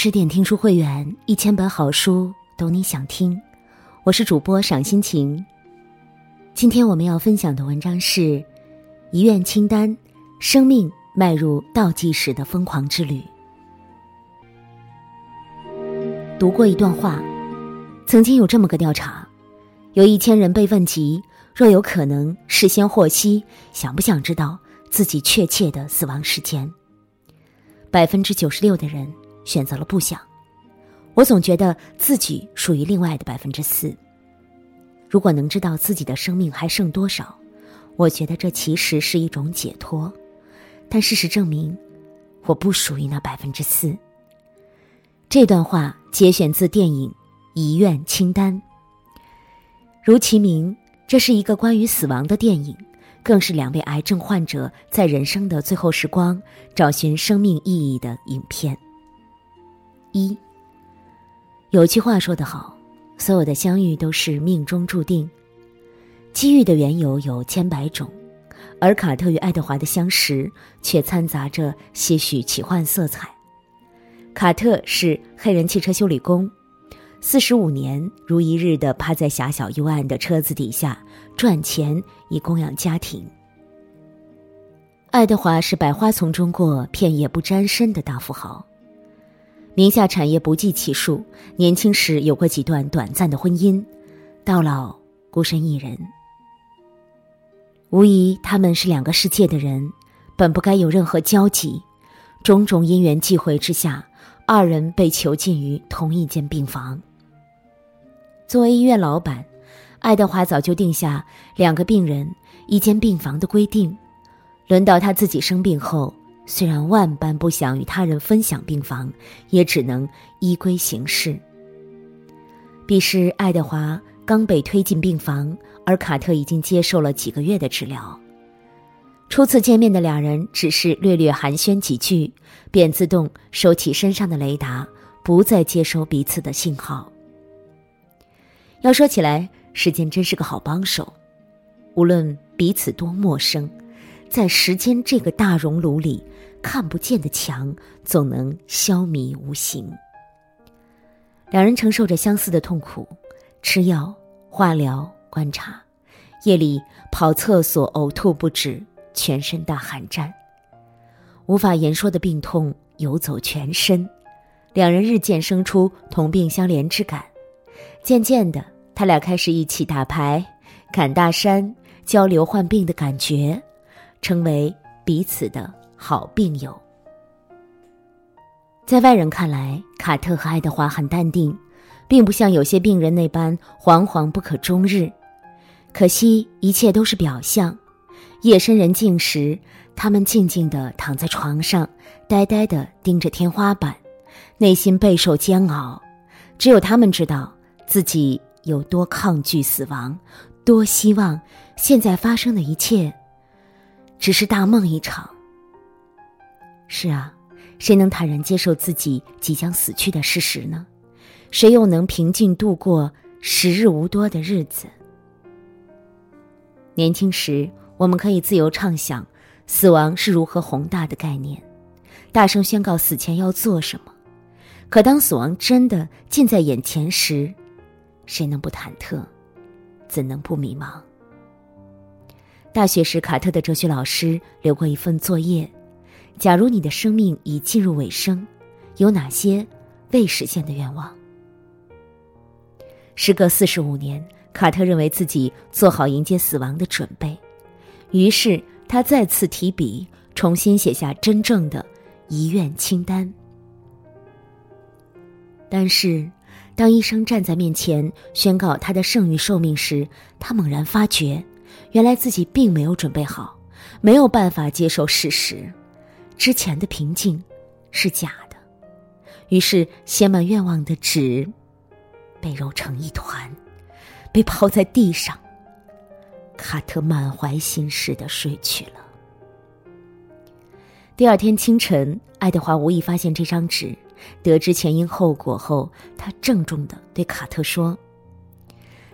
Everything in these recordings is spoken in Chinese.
十点听书会员，一千本好书，懂你想听。我是主播赏心情。今天我们要分享的文章是《遗愿清单：生命迈入倒计时的疯狂之旅》。读过一段话，曾经有这么个调查：有一千人被问及，若有可能事先获悉，想不想知道自己确切的死亡时间？百分之九十六的人。选择了不想，我总觉得自己属于另外的百分之四。如果能知道自己的生命还剩多少，我觉得这其实是一种解脱。但事实证明，我不属于那百分之四。这段话节选自电影《遗愿清单》，如其名，这是一个关于死亡的电影，更是两位癌症患者在人生的最后时光找寻生命意义的影片。一，有句话说得好，所有的相遇都是命中注定。机遇的缘由有千百种，而卡特与爱德华的相识却掺杂着些许奇幻色彩。卡特是黑人汽车修理工，四十五年如一日的趴在狭小幽暗的车子底下赚钱以供养家庭。爱德华是百花丛中过，片叶不沾身的大富豪。名下产业不计其数，年轻时有过几段短暂的婚姻，到老孤身一人。无疑，他们是两个世界的人，本不该有任何交集。种种因缘际会之下，二人被囚禁于同一间病房。作为医院老板，爱德华早就定下两个病人一间病房的规定。轮到他自己生病后。虽然万般不想与他人分享病房，也只能依规行事。彼时，爱德华刚被推进病房，而卡特已经接受了几个月的治疗。初次见面的两人只是略略寒暄几句，便自动收起身上的雷达，不再接收彼此的信号。要说起来，时间真是个好帮手，无论彼此多陌生，在时间这个大熔炉里。看不见的墙总能消弭无形。两人承受着相似的痛苦，吃药、化疗、观察，夜里跑厕所呕吐不止，全身大寒战。无法言说的病痛游走全身，两人日渐生出同病相怜之感。渐渐的，他俩开始一起打牌、赶大山，交流患病的感觉，成为彼此的。好病友，在外人看来，卡特和爱德华很淡定，并不像有些病人那般惶惶不可终日。可惜，一切都是表象。夜深人静时，他们静静地躺在床上，呆呆地盯着天花板，内心备受煎熬。只有他们知道自己有多抗拒死亡，多希望现在发生的一切只是大梦一场。是啊，谁能坦然接受自己即将死去的事实呢？谁又能平静度过时日无多的日子？年轻时，我们可以自由畅想死亡是如何宏大的概念，大声宣告死前要做什么。可当死亡真的近在眼前时，谁能不忐忑？怎能不迷茫？大学时，卡特的哲学老师留过一份作业。假如你的生命已进入尾声，有哪些未实现的愿望？时隔四十五年，卡特认为自己做好迎接死亡的准备，于是他再次提笔，重新写下真正的遗愿清单。但是，当医生站在面前宣告他的剩余寿命时，他猛然发觉，原来自己并没有准备好，没有办法接受事实。之前的平静是假的，于是写满愿望的纸被揉成一团，被抛在地上。卡特满怀心事的睡去了。第二天清晨，爱德华无意发现这张纸，得知前因后果后，他郑重的对卡特说：“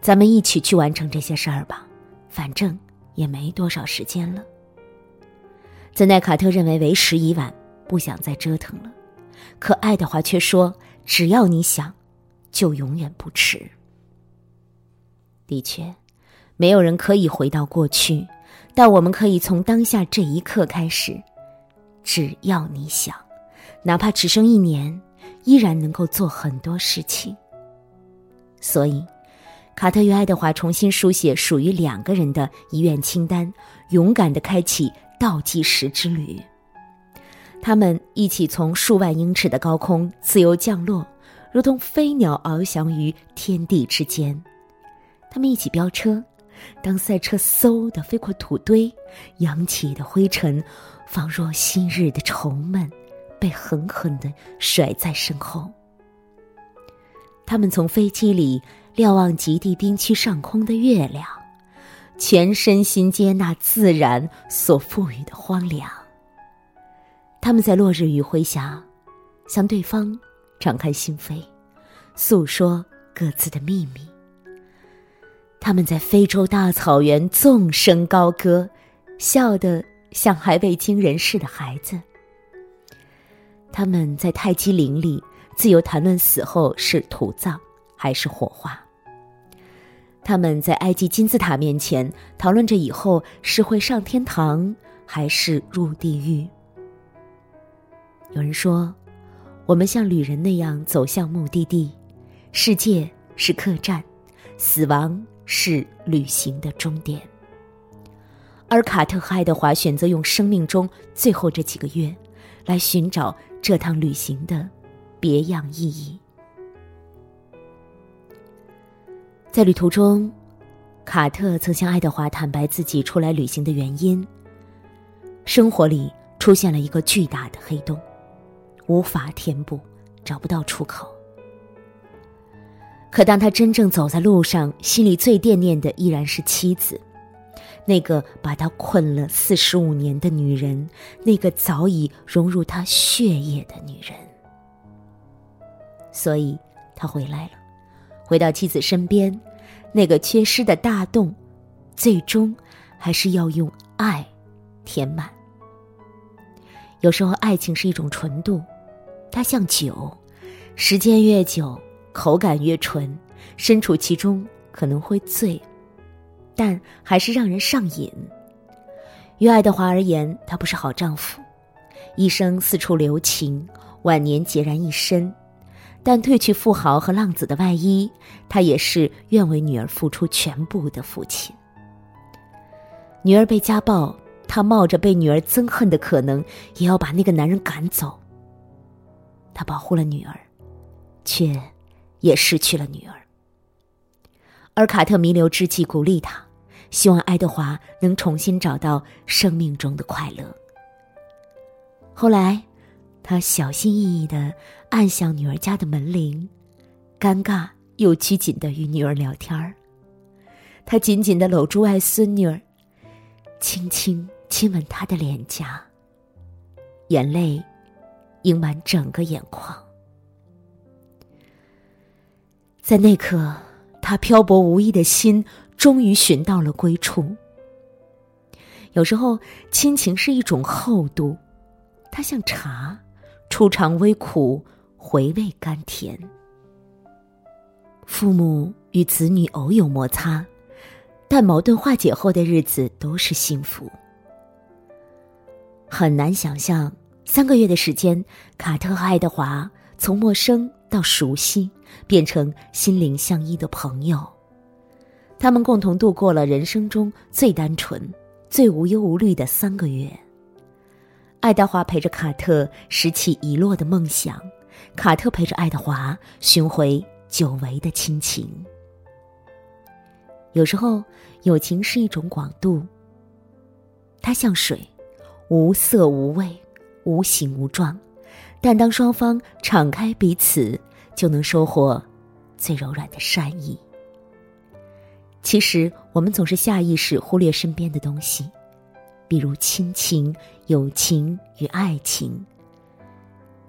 咱们一起去完成这些事儿吧，反正也没多少时间了。”斯奈卡特认为为时已晚，不想再折腾了。可爱德华却说：“只要你想，就永远不迟。”的确，没有人可以回到过去，但我们可以从当下这一刻开始。只要你想，哪怕只剩一年，依然能够做很多事情。所以，卡特与爱德华重新书写属于两个人的遗愿清单，勇敢的开启倒计时之旅。他们一起从数万英尺的高空自由降落，如同飞鸟翱翔于天地之间。他们一起飙车，当赛车嗖的飞过土堆，扬起的灰尘。仿若昔日的愁闷，被狠狠的甩在身后。他们从飞机里瞭望极地冰区上空的月亮，全身心接纳自然所赋予的荒凉。他们在落日余晖下，向对方敞开心扉，诉说各自的秘密。他们在非洲大草原纵声高歌，笑得。像还未经人事的孩子，他们在泰姬陵里自由谈论死后是土葬还是火化。他们在埃及金字塔面前讨论着以后是会上天堂还是入地狱。有人说，我们像旅人那样走向目的地，世界是客栈，死亡是旅行的终点。而卡特和爱德华选择用生命中最后这几个月，来寻找这趟旅行的别样意义。在旅途中，卡特曾向爱德华坦白自己出来旅行的原因：生活里出现了一个巨大的黑洞，无法填补，找不到出口。可当他真正走在路上，心里最惦念的依然是妻子。那个把他困了四十五年的女人，那个早已融入他血液的女人，所以他回来了，回到妻子身边，那个缺失的大洞，最终还是要用爱填满。有时候，爱情是一种纯度，它像酒，时间越久，口感越纯，身处其中可能会醉。但还是让人上瘾。于爱德华而言，他不是好丈夫，一生四处留情，晚年孑然一身。但褪去富豪和浪子的外衣，他也是愿为女儿付出全部的父亲。女儿被家暴，他冒着被女儿憎恨的可能，也要把那个男人赶走。他保护了女儿，却也失去了女儿。而卡特弥留之际，鼓励他。希望爱德华能重新找到生命中的快乐。后来，他小心翼翼的按响女儿家的门铃，尴尬又拘谨的与女儿聊天儿。他紧紧的搂住外孙女儿，轻轻亲吻她的脸颊，眼泪盈满整个眼眶。在那刻，他漂泊无依的心。终于寻到了归处。有时候，亲情是一种厚度，它像茶，初尝微苦，回味甘甜。父母与子女偶有摩擦，但矛盾化解后的日子都是幸福。很难想象，三个月的时间，卡特和爱德华从陌生到熟悉，变成心灵相依的朋友。他们共同度过了人生中最单纯、最无忧无虑的三个月。爱德华陪着卡特拾起遗落的梦想，卡特陪着爱德华寻回久违的亲情。有时候，友情是一种广度。它像水，无色无味，无形无状，但当双方敞开彼此，就能收获最柔软的善意。其实，我们总是下意识忽略身边的东西，比如亲情、友情与爱情。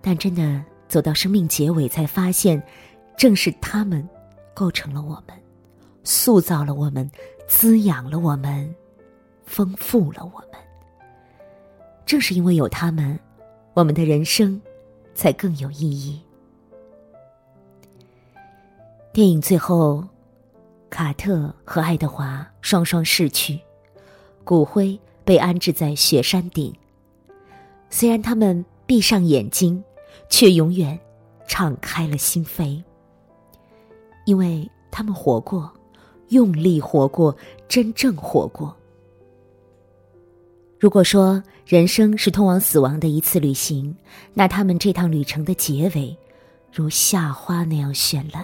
但真的走到生命结尾，才发现，正是他们，构成了我们，塑造了我们，滋养了我们，丰富了我们。正是因为有他们，我们的人生，才更有意义。电影最后，卡特和爱德华双双逝去，骨灰被安置在雪山顶。虽然他们闭上眼睛，却永远敞开了心扉，因为他们活过，用力活过，真正活过。如果说人生是通往死亡的一次旅行，那他们这趟旅程的结尾，如夏花那样绚烂。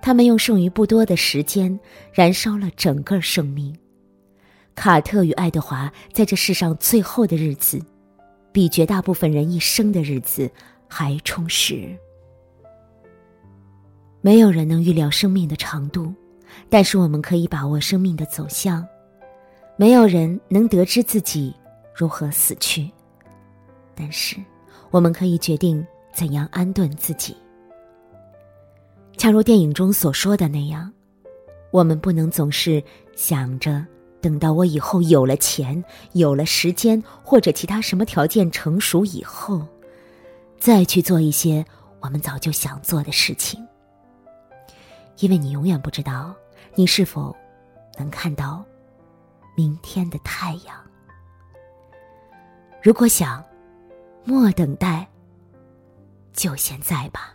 他们用剩余不多的时间，燃烧了整个生命。卡特与爱德华在这世上最后的日子，比绝大部分人一生的日子还充实。没有人能预料生命的长度，但是我们可以把握生命的走向。没有人能得知自己如何死去，但是我们可以决定怎样安顿自己。恰如电影中所说的那样，我们不能总是想着等到我以后有了钱、有了时间或者其他什么条件成熟以后，再去做一些我们早就想做的事情，因为你永远不知道你是否能看到。明天的太阳。如果想，莫等待，就现在吧。